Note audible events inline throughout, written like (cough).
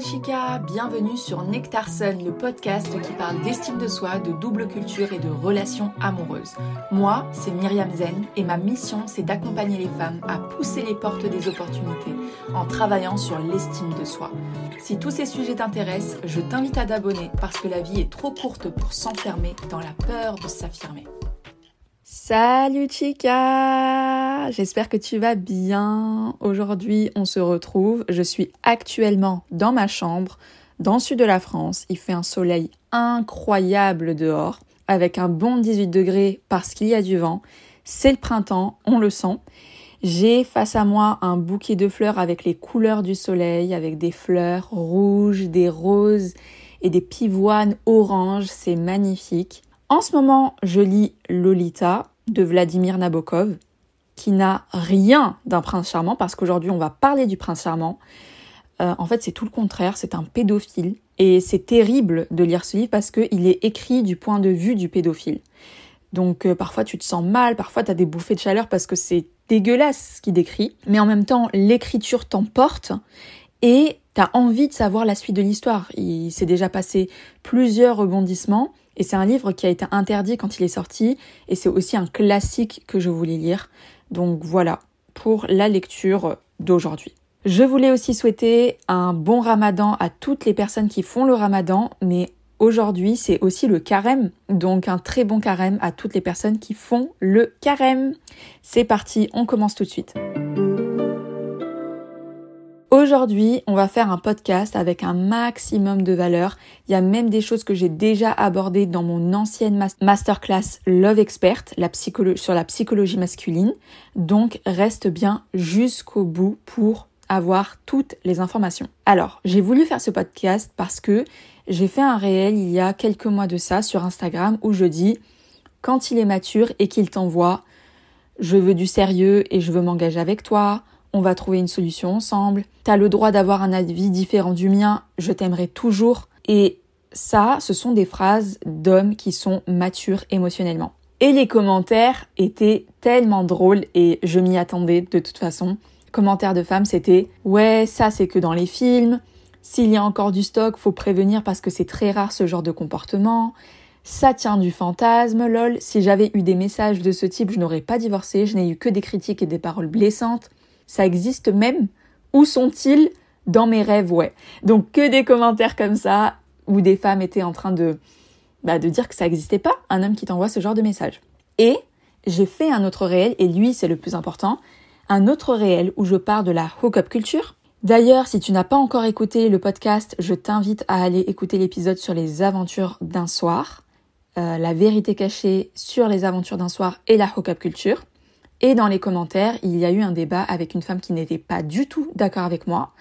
chica, bienvenue sur Nectar Sun, le podcast qui parle d'estime de soi, de double culture et de relations amoureuses. Moi, c'est Myriam Zen et ma mission, c'est d'accompagner les femmes à pousser les portes des opportunités en travaillant sur l'estime de soi. Si tous ces sujets t'intéressent, je t'invite à t'abonner parce que la vie est trop courte pour s'enfermer dans la peur de s'affirmer. Salut chica J'espère que tu vas bien. Aujourd'hui, on se retrouve. Je suis actuellement dans ma chambre, dans le sud de la France. Il fait un soleil incroyable dehors, avec un bon 18 degrés parce qu'il y a du vent. C'est le printemps, on le sent. J'ai face à moi un bouquet de fleurs avec les couleurs du soleil, avec des fleurs rouges, des roses et des pivoines oranges. C'est magnifique. En ce moment, je lis Lolita de Vladimir Nabokov, qui n'a rien d'un prince charmant, parce qu'aujourd'hui on va parler du prince charmant. Euh, en fait, c'est tout le contraire, c'est un pédophile. Et c'est terrible de lire ce livre parce qu'il est écrit du point de vue du pédophile. Donc euh, parfois tu te sens mal, parfois tu as des bouffées de chaleur parce que c'est dégueulasse ce qu'il décrit. Mais en même temps, l'écriture t'emporte et tu as envie de savoir la suite de l'histoire. Il s'est déjà passé plusieurs rebondissements et c'est un livre qui a été interdit quand il est sorti et c'est aussi un classique que je voulais lire. Donc voilà pour la lecture d'aujourd'hui. Je voulais aussi souhaiter un bon ramadan à toutes les personnes qui font le ramadan, mais aujourd'hui c'est aussi le carême, donc un très bon carême à toutes les personnes qui font le carême. C'est parti, on commence tout de suite. Aujourd'hui, on va faire un podcast avec un maximum de valeur. Il y a même des choses que j'ai déjà abordées dans mon ancienne masterclass Love Expert sur la psychologie masculine. Donc, reste bien jusqu'au bout pour avoir toutes les informations. Alors, j'ai voulu faire ce podcast parce que j'ai fait un réel il y a quelques mois de ça sur Instagram où je dis quand il est mature et qu'il t'envoie je veux du sérieux et je veux m'engager avec toi on va trouver une solution ensemble. T'as le droit d'avoir un avis différent du mien, je t'aimerai toujours. Et ça, ce sont des phrases d'hommes qui sont matures émotionnellement. Et les commentaires étaient tellement drôles et je m'y attendais de toute façon. Commentaires de femmes, c'était ouais, ça c'est que dans les films. S'il y a encore du stock, faut prévenir parce que c'est très rare ce genre de comportement. Ça tient du fantasme, lol. Si j'avais eu des messages de ce type, je n'aurais pas divorcé. Je n'ai eu que des critiques et des paroles blessantes. Ça existe même Où sont-ils Dans mes rêves, ouais. Donc que des commentaires comme ça où des femmes étaient en train de, bah, de dire que ça n'existait pas, un homme qui t'envoie ce genre de message. Et j'ai fait un autre réel, et lui c'est le plus important, un autre réel où je parle de la hook-up culture. D'ailleurs, si tu n'as pas encore écouté le podcast, je t'invite à aller écouter l'épisode sur les aventures d'un soir, euh, la vérité cachée sur les aventures d'un soir et la hook-up culture. Et dans les commentaires, il y a eu un débat avec une femme qui n'était pas du tout d'accord avec moi,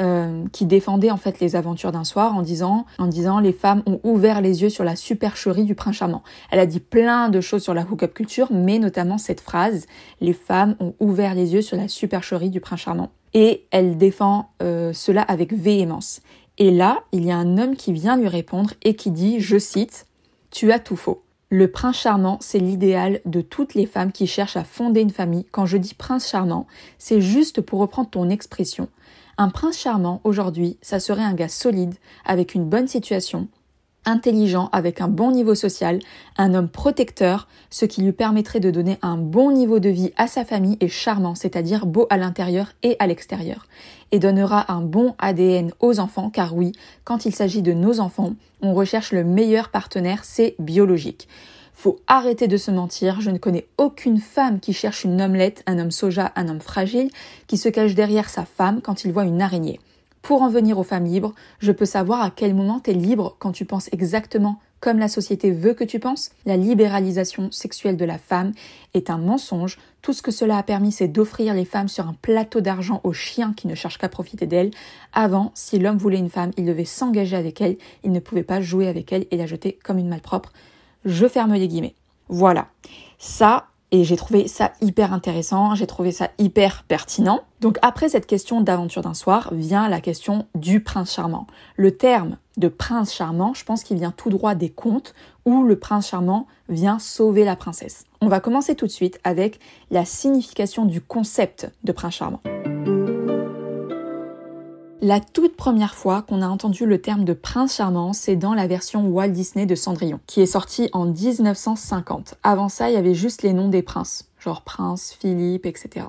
euh, qui défendait en fait les aventures d'un soir en disant, en disant les femmes ont ouvert les yeux sur la supercherie du prince charmant. Elle a dit plein de choses sur la hook-up culture, mais notamment cette phrase les femmes ont ouvert les yeux sur la supercherie du prince charmant. Et elle défend euh, cela avec véhémence. Et là, il y a un homme qui vient lui répondre et qui dit, je cite, Tu as tout faux. Le prince charmant, c'est l'idéal de toutes les femmes qui cherchent à fonder une famille. Quand je dis prince charmant, c'est juste pour reprendre ton expression. Un prince charmant, aujourd'hui, ça serait un gars solide, avec une bonne situation, intelligent, avec un bon niveau social, un homme protecteur, ce qui lui permettrait de donner un bon niveau de vie à sa famille et charmant, c'est-à-dire beau à l'intérieur et à l'extérieur, et donnera un bon ADN aux enfants, car oui, quand il s'agit de nos enfants, on recherche le meilleur partenaire, c'est biologique. Faut arrêter de se mentir, je ne connais aucune femme qui cherche une omelette, un homme soja, un homme fragile, qui se cache derrière sa femme quand il voit une araignée. Pour en venir aux femmes libres, je peux savoir à quel moment tu es libre quand tu penses exactement comme la société veut que tu penses. La libéralisation sexuelle de la femme est un mensonge. Tout ce que cela a permis, c'est d'offrir les femmes sur un plateau d'argent aux chiens qui ne cherchent qu'à profiter d'elles. Avant, si l'homme voulait une femme, il devait s'engager avec elle, il ne pouvait pas jouer avec elle et la jeter comme une malpropre. Je ferme les guillemets. Voilà. Ça, et j'ai trouvé ça hyper intéressant, j'ai trouvé ça hyper pertinent. Donc après cette question d'aventure d'un soir vient la question du prince charmant. Le terme de prince charmant, je pense qu'il vient tout droit des contes où le prince charmant vient sauver la princesse. On va commencer tout de suite avec la signification du concept de prince charmant. La toute première fois qu'on a entendu le terme de prince charmant, c'est dans la version Walt Disney de Cendrillon, qui est sortie en 1950. Avant ça, il y avait juste les noms des princes, genre Prince, Philippe, etc.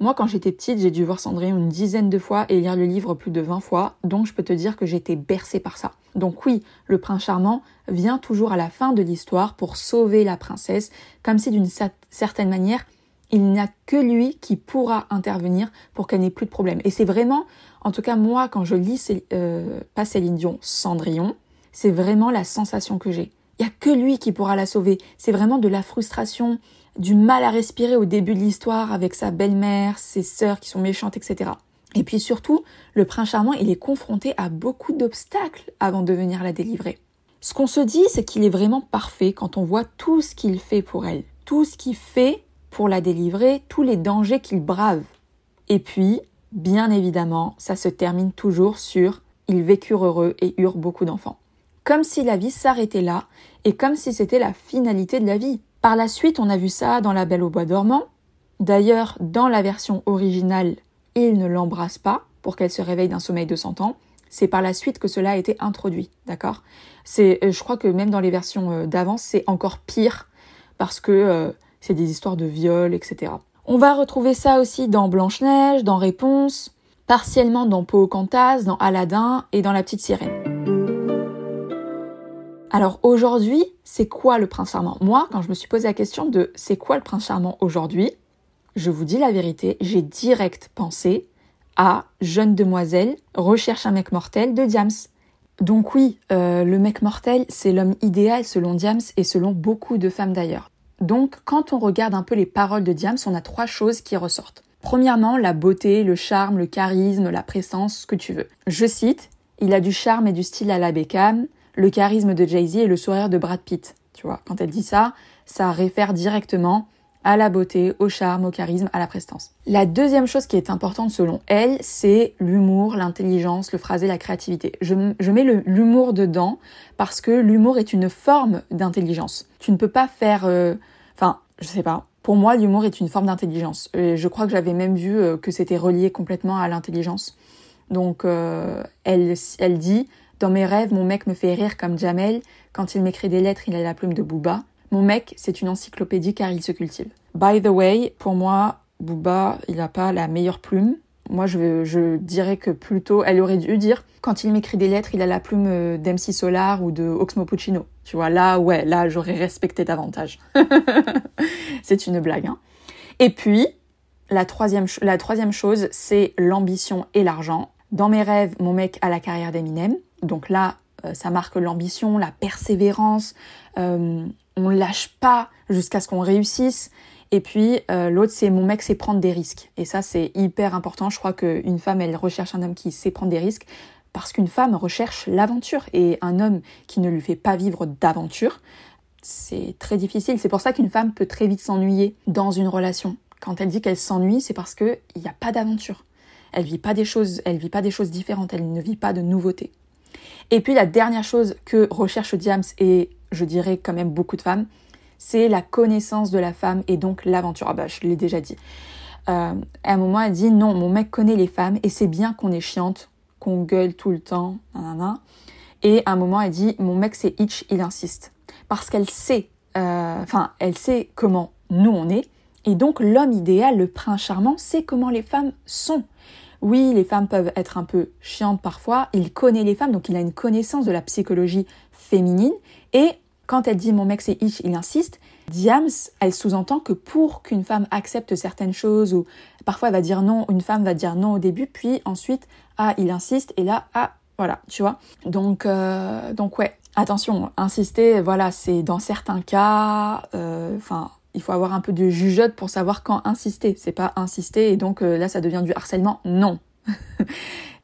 Moi, quand j'étais petite, j'ai dû voir Cendrillon une dizaine de fois et lire le livre plus de 20 fois, donc je peux te dire que j'étais bercée par ça. Donc oui, le prince charmant vient toujours à la fin de l'histoire pour sauver la princesse, comme si d'une certaine manière, il n'y a que lui qui pourra intervenir pour qu'elle n'ait plus de problème. Et c'est vraiment, en tout cas moi, quand je lis euh, pas Céline Dion, Cendrillon, c'est vraiment la sensation que j'ai. Il n'y a que lui qui pourra la sauver. C'est vraiment de la frustration, du mal à respirer au début de l'histoire avec sa belle-mère, ses sœurs qui sont méchantes, etc. Et puis surtout, le prince charmant, il est confronté à beaucoup d'obstacles avant de venir la délivrer. Ce qu'on se dit, c'est qu'il est vraiment parfait quand on voit tout ce qu'il fait pour elle, tout ce qu'il fait pour la délivrer, tous les dangers qu'il brave. Et puis, bien évidemment, ça se termine toujours sur ils vécurent heureux et eurent beaucoup d'enfants. Comme si la vie s'arrêtait là, et comme si c'était la finalité de la vie. Par la suite, on a vu ça dans La Belle au Bois dormant. D'ailleurs, dans la version originale, il ne l'embrasse pas pour qu'elle se réveille d'un sommeil de 100 ans. C'est par la suite que cela a été introduit, d'accord? C'est, euh, je crois que même dans les versions euh, d'avant, c'est encore pire parce que euh, c'est des histoires de viol, etc. On va retrouver ça aussi dans Blanche-Neige, dans Réponse, partiellement dans Pocahontas, dans Aladdin et dans La Petite Sirène. Alors aujourd'hui, c'est quoi le prince charmant? Moi, quand je me suis posé la question de c'est quoi le prince charmant aujourd'hui, je vous dis la vérité, j'ai direct pensé à Jeune demoiselle recherche un mec mortel de Diams. Donc oui, euh, le mec mortel, c'est l'homme idéal selon Diams et selon beaucoup de femmes d'ailleurs. Donc, quand on regarde un peu les paroles de Diams, on a trois choses qui ressortent. Premièrement, la beauté, le charme, le charisme, la présence, ce que tu veux. Je cite, il a du charme et du style à la Beckham, le charisme de Jay-Z et le sourire de Brad Pitt. Tu vois, quand elle dit ça, ça réfère directement à la beauté, au charme, au charisme, à la prestance. La deuxième chose qui est importante selon elle, c'est l'humour, l'intelligence, le phrasé, la créativité. Je, mets l'humour dedans parce que l'humour est une forme d'intelligence. Tu ne peux pas faire... Euh, je sais pas. Pour moi, l'humour est une forme d'intelligence. Et je crois que j'avais même vu euh, que c'était relié complètement à l'intelligence. Donc, euh, elle, elle dit Dans mes rêves, mon mec me fait rire comme Jamel. Quand il m'écrit des lettres, il a la plume de Booba. Mon mec, c'est une encyclopédie car il se cultive. By the way, pour moi, Booba, il n'a pas la meilleure plume. Moi, je, dirais que plutôt, elle aurait dû dire, quand il m'écrit des lettres, il a la plume euh, d'MC Solar ou de Oxmo Puccino. Tu vois, là, ouais, là, j'aurais respecté davantage. (laughs) c'est une blague. Hein. Et puis, la troisième, la troisième chose, c'est l'ambition et l'argent. Dans mes rêves, mon mec a la carrière d'Eminem. Donc là, euh, ça marque l'ambition, la persévérance, euh, on lâche pas jusqu'à ce qu'on réussisse. Et puis euh, l'autre, c'est mon mec sait prendre des risques. Et ça, c'est hyper important. Je crois qu'une femme, elle recherche un homme qui sait prendre des risques parce qu'une femme recherche l'aventure. Et un homme qui ne lui fait pas vivre d'aventure, c'est très difficile. C'est pour ça qu'une femme peut très vite s'ennuyer dans une relation. Quand elle dit qu'elle s'ennuie, c'est parce qu'il n'y a pas d'aventure. Elle vit pas des choses, elle vit pas des choses différentes, elle ne vit pas de nouveautés. Et puis la dernière chose que recherche Diams et je dirais quand même beaucoup de femmes, c'est la connaissance de la femme et donc l'aventure. Ah bah je l'ai déjà dit. Euh, à un moment elle dit non, mon mec connaît les femmes et c'est bien qu'on est chiante, qu'on gueule tout le temps, Et à un moment elle dit mon mec c'est Hitch, il insiste parce qu'elle sait, euh, enfin elle sait comment nous on est et donc l'homme idéal, le prince charmant, sait comment les femmes sont. Oui, les femmes peuvent être un peu chiantes parfois, il connaît les femmes, donc il a une connaissance de la psychologie féminine, et quand elle dit mon mec c'est ich, il insiste, Diams, elle sous-entend que pour qu'une femme accepte certaines choses, ou parfois elle va dire non, une femme va dire non au début, puis ensuite, ah, il insiste, et là, ah, voilà, tu vois. Donc, euh, donc ouais, attention, insister, voilà, c'est dans certains cas, euh, enfin, il faut avoir un peu de jugeote pour savoir quand insister. C'est pas insister et donc euh, là ça devient du harcèlement. Non. (laughs)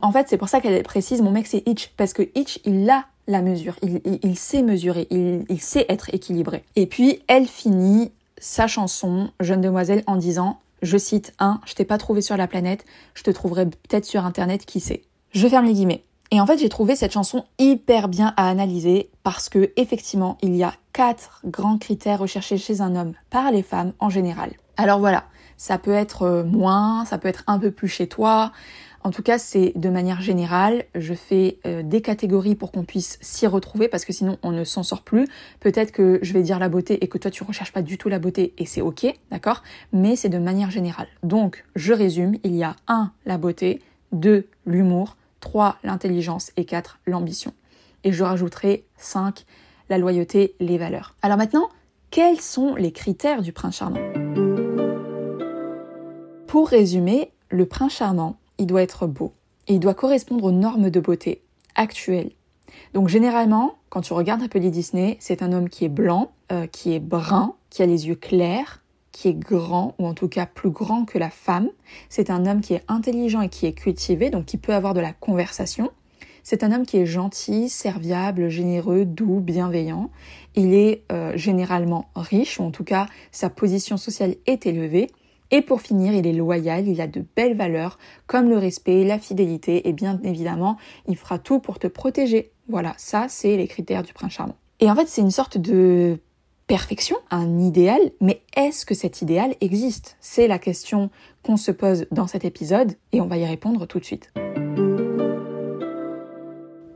en fait, c'est pour ça qu'elle précise mon mec c'est Hitch parce que Hitch il a la mesure, il, sait mesurer, il, il, sait être équilibré. Et puis elle finit sa chanson Jeune demoiselle en disant, je cite un, je t'ai pas trouvé sur la planète, je te trouverai peut-être sur internet, qui sait? Je ferme les guillemets. Et en fait, j'ai trouvé cette chanson hyper bien à analyser parce que effectivement, il y a quatre grands critères recherchés chez un homme par les femmes en général. Alors voilà, Ça peut être euh, moins, ça peut être un peu plus chez toi. En tout cas, c'est de manière générale, je fais euh, des catégories pour qu'on puisse s'y retrouver parce que sinon on ne s'en sort plus. Peut-être que je vais dire la beauté et que toi tu recherches pas du tout la beauté et c'est ok, d'accord? Mais c'est de manière générale. Donc, je résume, il y a 1 la beauté, 2 l'humour, 3 l'intelligence et 4 l'ambition. Et je rajouterai 5 la loyauté, les valeurs. Alors maintenant, quels sont les critères du prince charmant? Pour résumer, le prince charmant, il doit être beau. Et il doit correspondre aux normes de beauté actuelles. Donc généralement, quand tu regardes un peu les Disney, c'est un homme qui est blanc, euh, qui est brun, qui a les yeux clairs, qui est grand, ou en tout cas plus grand que la femme. C'est un homme qui est intelligent et qui est cultivé, donc qui peut avoir de la conversation. C'est un homme qui est gentil, serviable, généreux, doux, bienveillant. Il est euh, généralement riche, ou en tout cas sa position sociale est élevée. Et pour finir, il est loyal, il a de belles valeurs comme le respect, la fidélité et bien évidemment, il fera tout pour te protéger. Voilà, ça c'est les critères du prince charmant. Et en fait, c'est une sorte de perfection, un idéal, mais est-ce que cet idéal existe? C'est la question qu'on se pose dans cet épisode et on va y répondre tout de suite.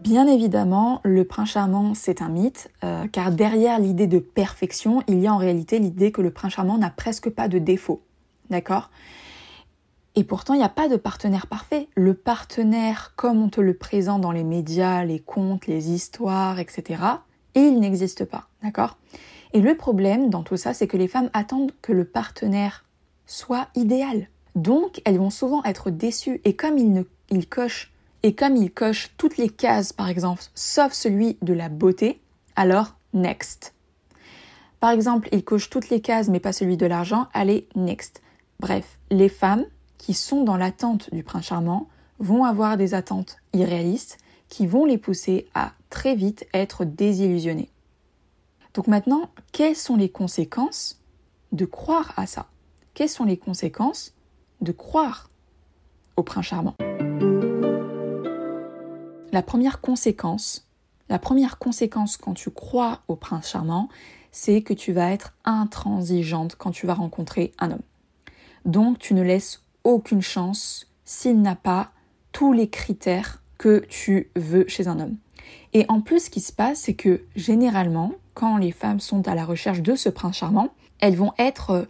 Bien évidemment, le prince charmant, c'est un mythe, euh, car derrière l'idée de perfection, il y a en réalité l'idée que le prince charmant n'a presque pas de défauts. D'accord? Et pourtant, il n'y a pas de partenaire parfait. Le partenaire, comme on te le présente dans les médias, les contes, les histoires, etc., il n'existe pas. D'accord? Et le problème dans tout ça, c'est que les femmes attendent que le partenaire soit idéal. Donc, elles vont souvent être déçues. Et comme il, ne, et comme coche toutes les cases, par exemple, sauf celui de la beauté, alors next. Par exemple, il coche toutes les cases mais pas celui de l'argent, allez, next. Bref, les femmes qui sont dans l'attente du prince charmant vont avoir des attentes irréalistes qui vont les pousser à très vite être désillusionnées. Donc maintenant, quelles sont les conséquences de croire à ça? Quelles sont les conséquences de croire au prince charmant? La première conséquence, la première conséquence quand tu crois au prince charmant, c'est que tu vas être intransigeante quand tu vas rencontrer un homme. Donc tu ne laisses aucune chance s'il n'a pas tous les critères que tu veux chez un homme. Et en plus, ce qui se passe, c'est que généralement, quand les femmes sont à la recherche de ce prince charmant, elles vont être euh,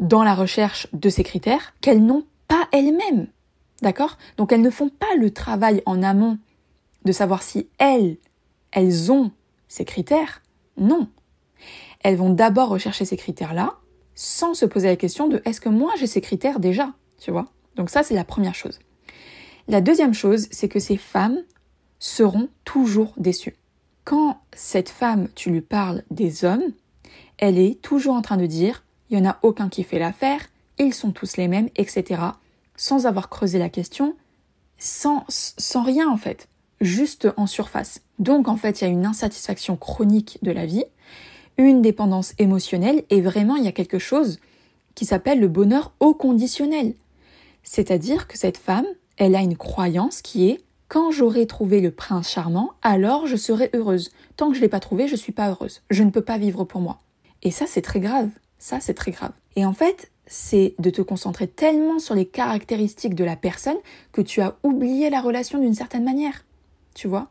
dans la recherche de ces critères qu'elles n'ont pas elles-mêmes. D'accord? Donc elles ne font pas le travail en amont de savoir si elles, elles ont ces critères. Non. Elles vont d'abord rechercher ces critères-là sans se poser la question de est-ce que moi j'ai ces critères déjà, tu vois? Donc ça c'est la première chose. La deuxième chose, c'est que ces femmes seront toujours déçues. Quand cette femme, tu lui parles des hommes, elle est toujours en train de dire il n'y en a aucun qui fait l'affaire, ils sont tous les mêmes, etc. Sans avoir creusé la question, sans, sans rien en fait, juste en surface. Donc en fait, il y a une insatisfaction chronique de la vie une dépendance émotionnelle et vraiment il y a quelque chose qui s'appelle le bonheur au conditionnel. C'est-à-dire que cette femme, elle a une croyance qui est quand j'aurai trouvé le prince charmant, alors je serai heureuse. Tant que je ne l'ai pas trouvé, je ne suis pas heureuse. Je ne peux pas vivre pour moi. Et ça, c'est très grave. Ça, c'est très grave. Et en fait, c'est de te concentrer tellement sur les caractéristiques de la personne que tu as oublié la relation d'une certaine manière. Tu vois?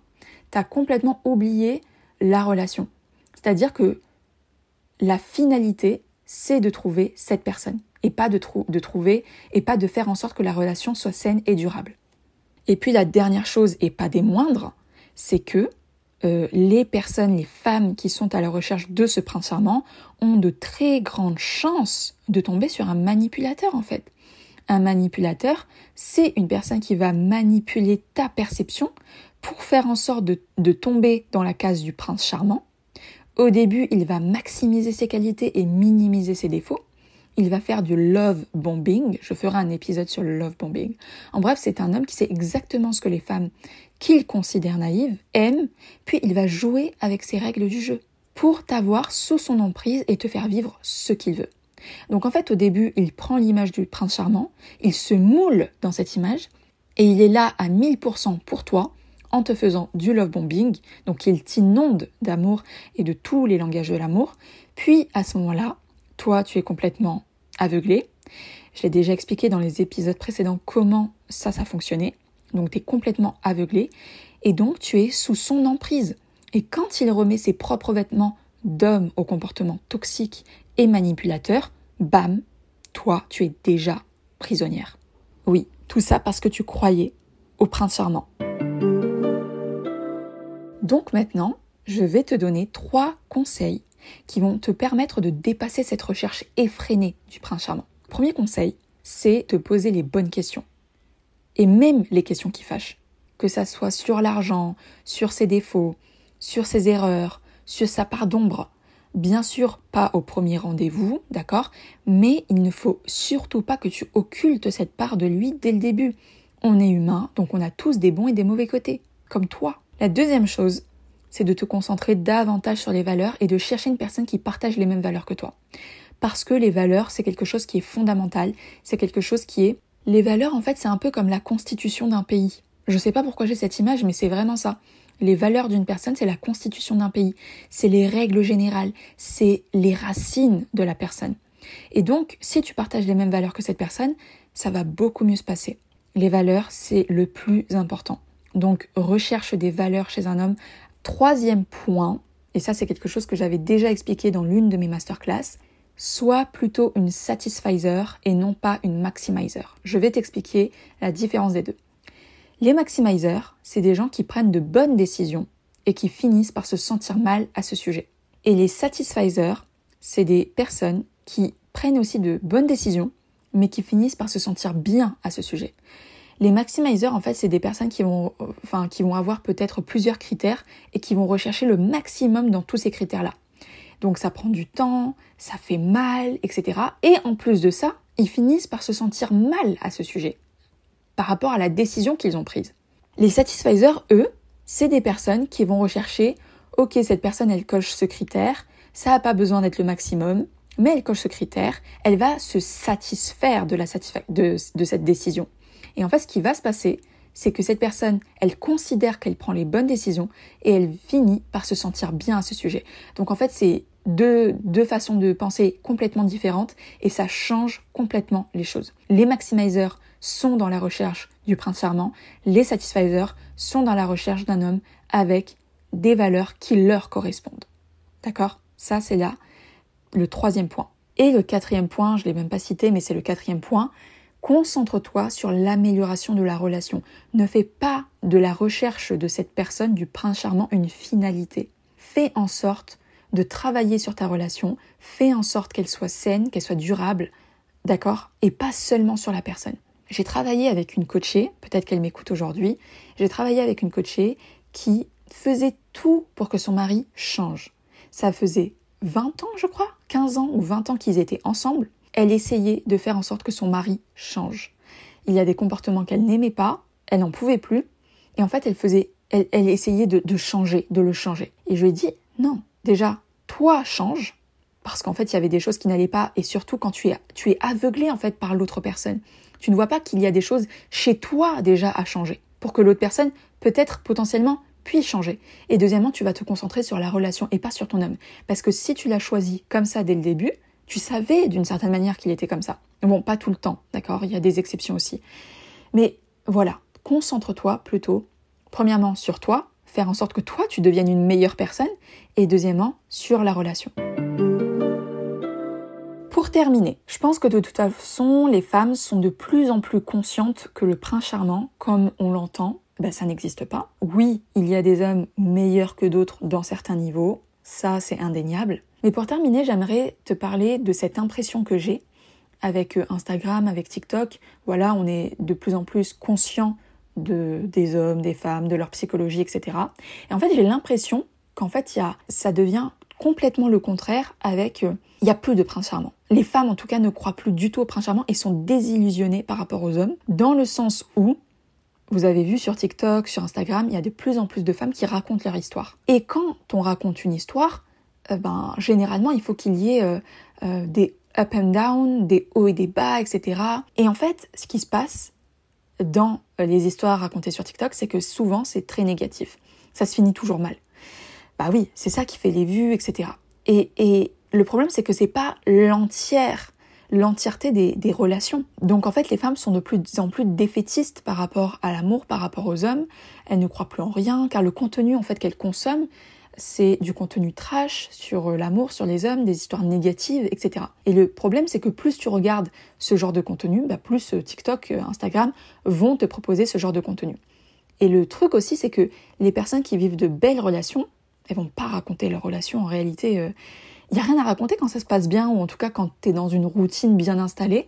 Tu as complètement oublié la relation. C'est-à-dire que la finalité, c'est de trouver cette personne et pas de, trouver et pas de faire en sorte que la relation soit saine et durable. Et puis la dernière chose, et pas des moindres, c'est que euh, les personnes, les femmes qui sont à la recherche de ce prince charmant ont de très grandes chances de tomber sur un manipulateur en fait. Un manipulateur, c'est une personne qui va manipuler ta perception pour faire en sorte de tomber dans la case du prince charmant au début, il va maximiser ses qualités et minimiser ses défauts. Il va faire du love bombing. Je ferai un épisode sur le love bombing. En bref, c'est un homme qui sait exactement ce que les femmes qu'il considère naïves aiment, puis il va jouer avec ses règles du jeu pour t'avoir sous son emprise et te faire vivre ce qu'il veut. Donc en fait, au début, il prend l'image du prince charmant, il se moule dans cette image, et il est là à 1000% pour toi, en te faisant du love bombing, donc il t'inonde d'amour et de tous les langages de l'amour, puis à ce moment-là, toi tu es complètement aveuglé, Je l'ai déjà expliqué dans les épisodes précédents comment ça, ça fonctionnait. Donc tu es complètement aveuglé et donc tu es sous son emprise. Et quand il remet ses propres vêtements d'homme au comportement toxique et manipulateur, bam, toi, tu es déjà prisonnière. Oui, tout ça parce que tu croyais au prince charmant. Donc maintenant, je vais te donner trois conseils qui vont te permettre de dépasser cette recherche effrénée du prince charmant. Premier conseil, c'est de poser les bonnes questions. Et même les questions qui fâchent. Que ça soit sur l'argent, sur ses défauts, sur ses erreurs, sur sa part d'ombre. Bien sûr, pas au premier rendez-vous, d'accord? Mais il ne faut surtout pas que tu occultes cette part de lui dès le début. On est humain, donc on a tous des bons et des mauvais côtés, comme toi. La deuxième chose, c'est de te concentrer davantage sur les valeurs et de chercher une personne qui partage les mêmes valeurs que toi. Parce que les valeurs, c'est quelque chose qui est fondamental, c'est quelque chose qui est... Les valeurs, en fait, c'est un peu comme la constitution d'un pays. Je sais pas pourquoi j'ai cette image, mais c'est vraiment ça. Les valeurs d'une personne, c'est la constitution d'un pays, c'est les règles générales, c'est les racines de la personne. Et donc, si tu partages les mêmes valeurs que cette personne, ça va beaucoup mieux se passer. Les valeurs, c'est le plus important. Donc, recherche des valeurs chez un homme Troisième point, et ça c'est quelque chose que j'avais déjà expliqué dans l'une de mes masterclass, sois plutôt une satisfizer et non pas une maximizer. Je vais t'expliquer la différence des deux. Les maximizers, c'est des gens qui prennent de bonnes décisions et qui finissent par se sentir mal à ce sujet. Et les satisfizers, c'est des personnes qui prennent aussi de bonnes décisions, mais qui finissent par se sentir bien à ce sujet. Les maximizers, en fait, c'est des personnes qui vont, avoir peut-être plusieurs critères et qui vont rechercher le maximum dans tous ces critères-là. Donc ça prend du temps, ça fait mal, etc. Et en plus de ça, ils finissent par se sentir mal à ce sujet par rapport à la décision qu'ils ont prise. Les satisfizers, eux, c'est des personnes qui vont rechercher, ok, cette personne, elle coche ce critère, ça n'a pas besoin d'être le maximum, mais elle coche ce critère, elle va se satisfaire de, de cette décision. Et en fait, ce qui va se passer, c'est que cette personne, elle considère qu'elle prend les bonnes décisions et elle finit par se sentir bien à ce sujet. Donc en fait, c'est deux, façons de penser complètement différentes et ça change complètement les choses. Les maximizers sont dans la recherche du prince charmant, les satisfizers sont dans la recherche d'un homme avec des valeurs qui leur correspondent. D'accord? Ça, c'est là le troisième point. Et le quatrième point, je ne l'ai même pas cité, mais c'est le quatrième point, Concentre-toi sur l'amélioration de la relation. Ne fais pas de la recherche de cette personne, du prince charmant, une finalité. Fais en sorte de travailler sur ta relation, fais en sorte qu'elle soit saine, qu'elle soit durable, d'accord? Et pas seulement sur la personne. J'ai travaillé avec une coachée, peut-être qu'elle m'écoute aujourd'hui, j'ai travaillé avec une coachée qui faisait tout pour que son mari change. Ça faisait 20 ans, je crois, 15 ans ou 20 ans qu'ils étaient ensemble elle essayait de faire en sorte que son mari change. Il y a des comportements qu'elle n'aimait pas, elle n'en pouvait plus, et en fait elle faisait, elle, essayait de, changer, de le changer. Et je lui ai dit, non, déjà, toi change, parce qu'en fait il y avait des choses qui n'allaient pas, et surtout quand tu es, tu es aveuglé en fait par l'autre personne. Tu ne vois pas qu'il y a des choses chez toi déjà à changer, pour que l'autre personne, peut-être potentiellement, puisse changer. Et deuxièmement, tu vas te concentrer sur la relation et pas sur ton homme. Parce que si tu l'as choisi comme ça dès le début, tu savais d'une certaine manière qu'il était comme ça. Bon, pas tout le temps, d'accord Il y a des exceptions aussi. Mais voilà, concentre-toi plutôt, premièrement, sur toi, faire en sorte que toi, tu deviennes une meilleure personne, et deuxièmement, sur la relation. Pour terminer, je pense que de toute façon, les femmes sont de plus en plus conscientes que le prince charmant, comme on l'entend, ben, ça n'existe pas. Oui, il y a des hommes meilleurs que d'autres dans certains niveaux, ça c'est indéniable. Mais pour terminer, j'aimerais te parler de cette impression que j'ai avec euh, Instagram, avec TikTok. Voilà, on est de plus en plus conscient de, des hommes, des femmes, de leur psychologie, etc. Et en fait, j'ai l'impression qu'en fait, y ça devient complètement le contraire avec euh, il n'y a plus de prince charmant. Les femmes en tout cas ne croient plus du tout au prince charmant et sont désillusionnées par rapport aux hommes dans le sens où vous avez vu sur TikTok, sur Instagram, il y a de plus en plus de femmes qui racontent leur histoire. Et quand on raconte une histoire, ben, généralement, il faut qu'il y ait euh, euh, des up and down, des hauts et des bas, etc. Et en fait, ce qui se passe dans les histoires racontées sur TikTok, c'est que souvent, c'est très négatif. Ça se finit toujours mal. Bah oui, c'est ça qui fait les vues, etc. Et, et le problème, c'est que c'est pas l'entière l'entièreté des, relations. Donc en fait, les femmes sont de plus en plus défaitistes par rapport à l'amour, par rapport aux hommes. Elles ne croient plus en rien, car le contenu en fait qu'elles consomment, c'est du contenu trash sur euh, l'amour, sur les hommes, des histoires négatives, etc. Et le problème, c'est que plus tu regardes ce genre de contenu, bah, plus euh, TikTok, euh, Instagram vont te proposer ce genre de contenu. Et le truc aussi, c'est que les personnes qui vivent de belles relations, elles vont pas raconter leurs relations. En réalité, il n'y a rien à raconter quand ça se passe bien, ou en tout cas quand tu es dans une routine bien installée,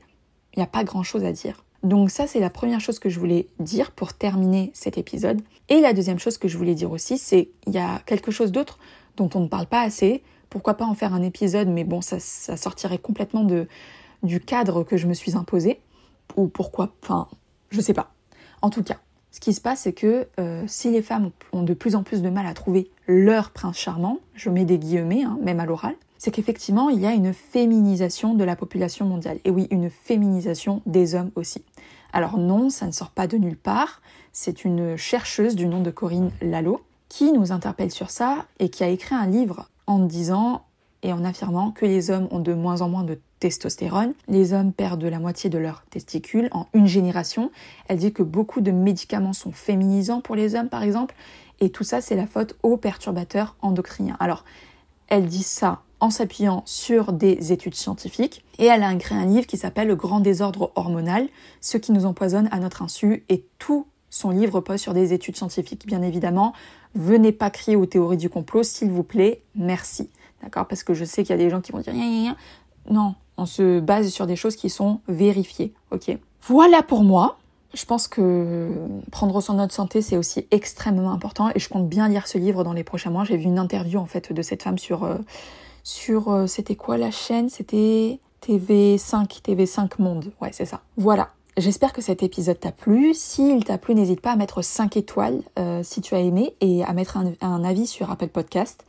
il n'y a pas grand-chose à dire. Donc ça, c'est la première chose que je voulais dire pour terminer cet épisode. Et la deuxième chose que je voulais dire aussi, c'est il y a quelque chose d'autre dont on ne parle pas assez. Pourquoi pas en faire un épisode, mais bon, ça, sortirait complètement du cadre que je me suis imposé. Ou pourquoi, enfin, je sais pas. En tout cas, ce qui se passe, c'est que euh, si les femmes ont de plus en plus de mal à trouver leur prince charmant, je mets des guillemets, hein, même à l'oral, c'est qu'effectivement, il y a une féminisation de la population mondiale. Et oui, une féminisation des hommes aussi. Alors non, ça ne sort pas de nulle part. C'est une chercheuse du nom de Corinne Lalo qui nous interpelle sur ça et qui a écrit un livre en disant et en affirmant que les hommes ont de moins en moins de testostérone, les hommes perdent la moitié de leurs testicules en une génération. Elle dit que beaucoup de médicaments sont féminisants pour les hommes par exemple, et tout ça c'est la faute aux perturbateurs endocriniens. Alors, elle dit ça en s'appuyant sur des études scientifiques. Et elle a écrit un livre qui s'appelle Le grand désordre hormonal, ce qui nous empoisonne à notre insu. Et tout son livre pose sur des études scientifiques, bien évidemment. Venez pas crier aux théories du complot, s'il vous plaît. Merci. D'accord? Parce que je sais qu'il y a des gens qui vont dire non, on se base sur des choses qui sont vérifiées. Ok? Voilà pour moi. Je pense que prendre soin de notre santé, c'est aussi extrêmement important et je compte bien lire ce livre dans les prochains mois. J'ai vu une interview en fait de cette femme sur euh, sur euh, c'était quoi la chaîne? C'était TV5, TV5 Monde. Ouais, c'est ça. Voilà. J'espère que cet épisode t'a plu. S'il t'a plu, n'hésite pas à mettre 5 étoiles euh, si tu as aimé et à mettre un, avis sur Apple Podcast.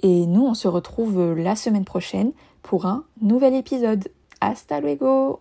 Et nous, on se retrouve la semaine prochaine pour un nouvel épisode. Hasta luego